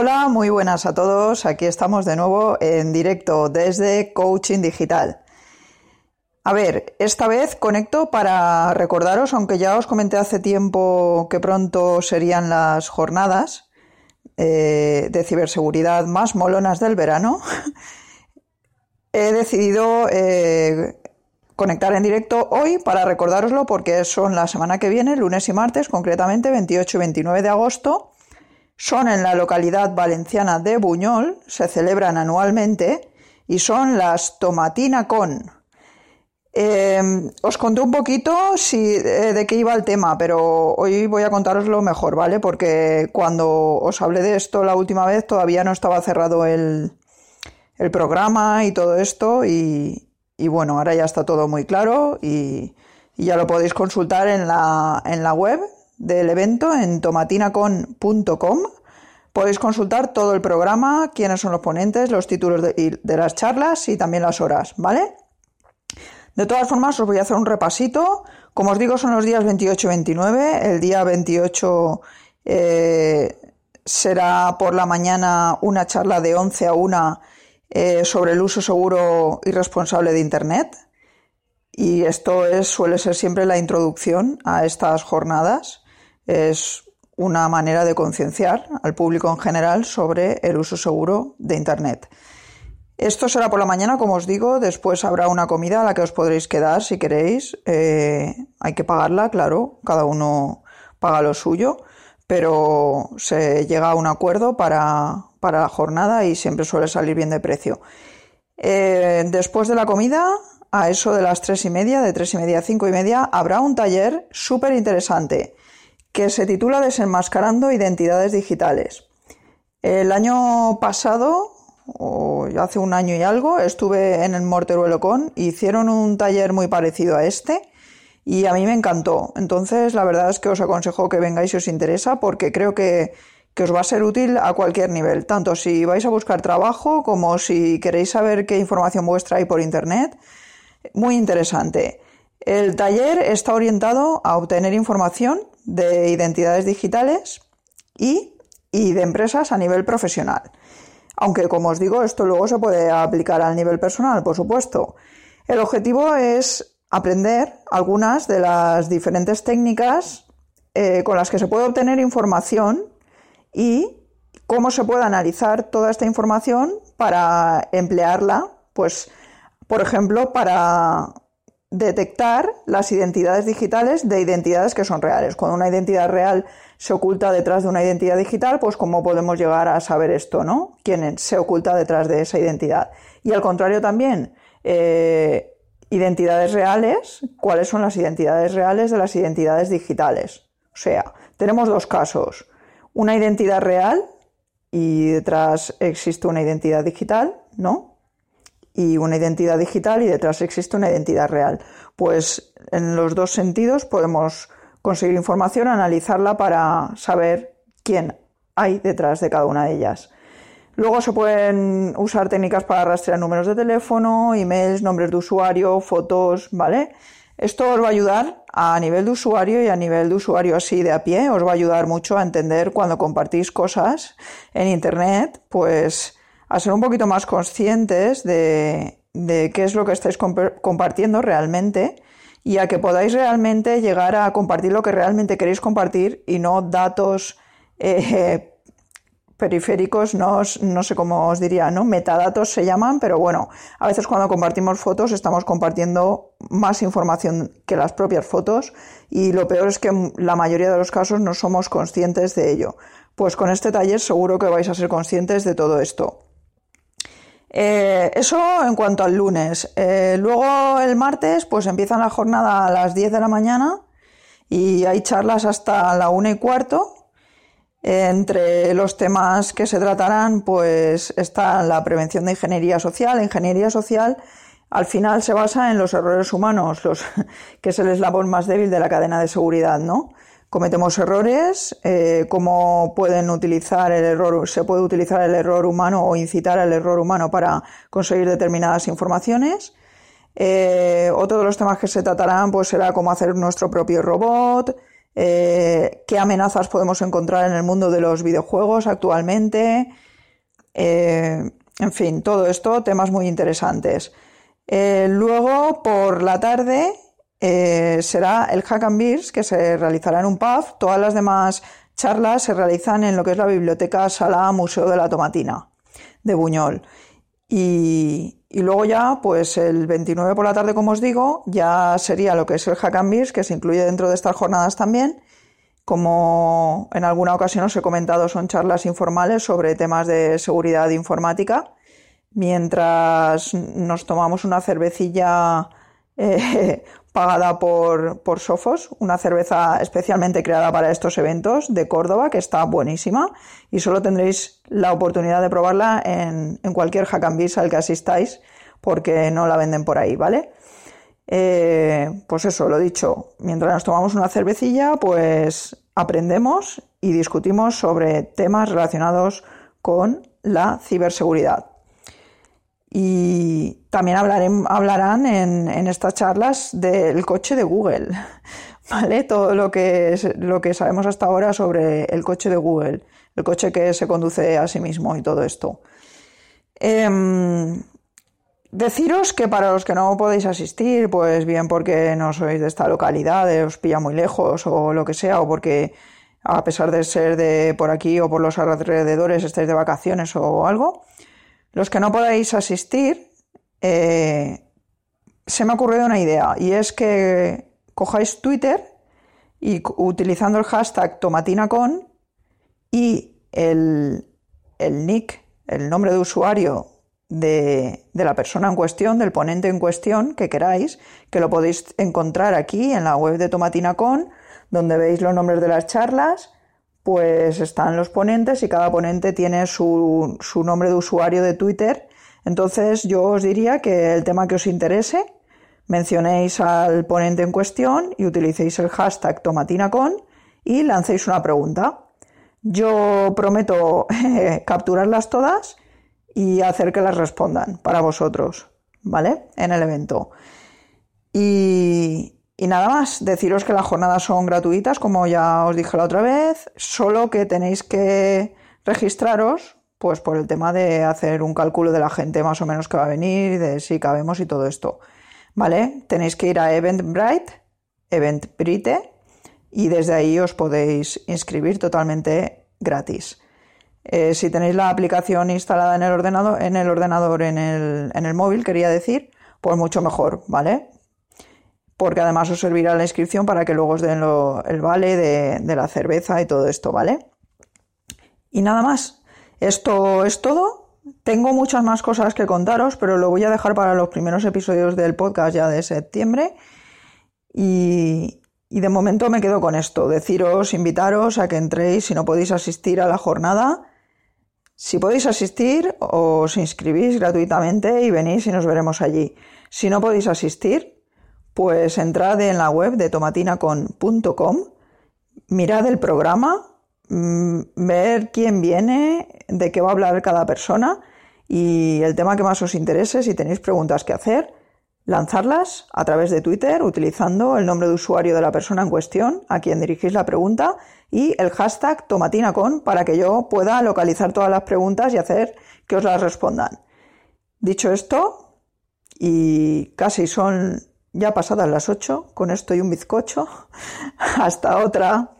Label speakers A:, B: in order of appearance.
A: Hola, muy buenas a todos. Aquí estamos de nuevo en directo desde Coaching Digital. A ver, esta vez conecto para recordaros, aunque ya os comenté hace tiempo que pronto serían las jornadas eh, de ciberseguridad más molonas del verano, he decidido eh, conectar en directo hoy para recordároslo porque son la semana que viene, lunes y martes, concretamente 28 y 29 de agosto son en la localidad valenciana de Buñol, se celebran anualmente y son las Tomatina Con. Em, os conté un poquito eh, de qué iba el tema, pero hoy voy a contároslo mejor, ¿vale? Porque cuando os hablé de esto la última vez todavía no estaba cerrado el, programa y todo esto y, bueno, ahora ya está todo muy claro y, y ya lo podéis consultar en la, en la web del evento en tomatinacon.com. Podéis consultar todo el programa, quiénes son los ponentes, los títulos de, las charlas y también las horas, ¿vale? De todas formas, os voy a hacer un repasito. Como os digo, son los días 28 y 29. El día 28 eh, será por la mañana una charla de 11 a 1 eh, sobre el uso seguro y responsable de Internet. Y esto es, suele ser siempre la introducción a estas jornadas es una manera de concienciar al público en general sobre el uso seguro de Internet. Esto será por la mañana, como os digo, después habrá una comida a la que os podréis quedar si queréis. Eh, hay que pagarla, claro, cada uno paga lo suyo, pero se llega a un acuerdo para, la jornada y siempre suele salir bien de precio. Eh, después de la comida, a eso de las tres y media, de tres y media a cinco y media, habrá un taller súper interesante que se titula Desenmascarando Identidades Digitales. El año pasado, o hace un año y algo, estuve en el Morteruelo Con, hicieron un taller muy parecido a este y a mí me encantó. Entonces, la verdad es que os aconsejo que vengáis si os interesa porque creo que, que os va a ser útil a cualquier nivel, tanto si vais a buscar trabajo como si queréis saber qué información vuestra hay por Internet. Muy interesante. El taller está orientado a obtener información de identidades digitales y, de empresas a nivel profesional. Aunque, como os digo, esto luego se puede aplicar al nivel personal, por supuesto. El objetivo es aprender algunas de las diferentes técnicas eh, con las que se puede obtener información y cómo se puede analizar toda esta información para emplearla, pues, por ejemplo, para detectar las identidades digitales de identidades que son reales. Cuando una identidad real se oculta detrás de una identidad digital, pues cómo podemos llegar a saber esto, ¿no? ¿Quién se oculta detrás de esa identidad? Y al contrario también, eh, identidades reales, ¿cuáles son las identidades reales de las identidades digitales? O sea, tenemos dos casos. Una identidad real y detrás existe una identidad digital, ¿no? Y una identidad digital y detrás existe una identidad real. Pues en los dos sentidos podemos conseguir información, analizarla para saber quién hay detrás de cada una de ellas. Luego se pueden usar técnicas para rastrear números de teléfono, emails, nombres de usuario, fotos, ¿vale? Esto os va a ayudar a nivel de usuario y a nivel de usuario así de a pie, os va a ayudar mucho a entender cuando compartís cosas en Internet, pues a ser un poquito más conscientes de, qué es lo que estáis compartiendo realmente y a que podáis realmente llegar a compartir lo que realmente queréis compartir y no datos eh, periféricos, no, no, sé cómo os diría, ¿no? Metadatos se llaman, pero bueno, a veces cuando compartimos fotos estamos compartiendo más información que las propias fotos y lo peor es que la mayoría de los casos no somos conscientes de ello. Pues con este taller seguro que vais a ser conscientes de todo esto. Eh, eso en cuanto al lunes. Eh, luego el martes, pues empiezan la jornada a las 10 de la mañana y hay charlas hasta la una y cuarto. Entre los temas que se tratarán, pues está la prevención de ingeniería social. La ingeniería social al final se basa en los errores humanos, los, que es el eslabón más débil de la cadena de seguridad, ¿no? Cometemos errores, eh, cómo pueden utilizar el error, se puede utilizar el error humano o incitar al error humano para conseguir determinadas informaciones. Eh, otro de los temas que se tratarán pues será cómo hacer nuestro propio robot, eh, qué amenazas podemos encontrar en el mundo de los videojuegos actualmente, eh, en fin, todo esto, temas muy interesantes. Luego, por la tarde, será el Hack and Beers, que se realizará en un pub. Todas las demás charlas se realizan en lo que es la biblioteca Sala Museo de la Tomatina de Buñol. Y, luego ya, pues el 29 por la tarde, como os digo, ya sería lo que es el Hack and Beers, que se incluye dentro de estas jornadas también. Como en alguna ocasión os he comentado, son charlas informales sobre temas de seguridad informática. Mientras nos tomamos una cervecilla eh, pagada por, por Sofos, una cerveza especialmente creada para estos eventos de Córdoba, que está buenísima y solo tendréis la oportunidad de probarla en, en cualquier Hack al que asistáis, porque no la venden por ahí, ¿vale? Eh, pues eso, lo dicho, mientras nos tomamos una cervecilla, pues aprendemos y discutimos sobre temas relacionados con la ciberseguridad. Y también hablarán en, estas charlas del coche de Google, ¿vale? Todo lo que, lo que sabemos hasta ahora sobre el coche de Google, el coche que se conduce a sí mismo y todo esto. Em, deciros que para los que no podéis asistir, pues bien porque no sois de esta localidad, os pilla muy lejos o lo que sea, o porque a pesar de ser de por aquí o por los alrededores estáis de vacaciones o algo, los que no podáis asistir, eh, se me ha ocurrido una idea y es que cojáis Twitter y utilizando el hashtag tomatinacon y el, nick, el nombre de usuario de, de, la persona en cuestión, del ponente en cuestión que queráis, que lo podéis encontrar aquí en la web de Tomatinacon, donde veis los nombres de las charlas pues están los ponentes y cada ponente tiene su, nombre de usuario de Twitter. Entonces yo os diría que el tema que os interese, mencionéis al ponente en cuestión y utilicéis el hashtag tomatinacon y lancéis una pregunta. Yo prometo capturarlas todas y hacer que las respondan para vosotros, ¿vale? En el evento. Y, y nada más, deciros que las jornadas son gratuitas, como ya os dije la otra vez, solo que tenéis que registraros, pues por el tema de hacer un cálculo de la gente más o menos que va a venir, de si cabemos y todo esto. ¿Vale? Tenéis que ir a Eventbrite, Eventbrite, y desde ahí os podéis inscribir totalmente gratis. Eh, si tenéis la aplicación instalada en el ordenador, en el ordenador, en el, en el móvil, quería decir, pues mucho mejor, ¿vale? Porque además os servirá la inscripción para que luego os den el vale de, la cerveza y todo esto, ¿vale? Y nada más. Esto es todo. Tengo muchas más cosas que contaros, pero lo voy a dejar para los primeros episodios del podcast ya de septiembre. Y, y de momento me quedo con esto. Deciros, invitaros a que entréis si no podéis asistir a la jornada. Si podéis asistir, os inscribís gratuitamente y venís y nos veremos allí. Si no podéis asistir, pues entrad en la web de tomatinacon.com, mirad el programa, mm, ver quién viene, de qué va a hablar cada persona y el tema que más os interese, si tenéis preguntas que hacer, lanzarlas a través de Twitter utilizando el nombre de usuario de la persona en cuestión a quien dirigís la pregunta y el hashtag tomatinacon para que yo pueda localizar todas las preguntas y hacer que os las respondan. Dicho esto, y casi son ya pasadas las 8, con esto y un bizcocho. Hasta otra.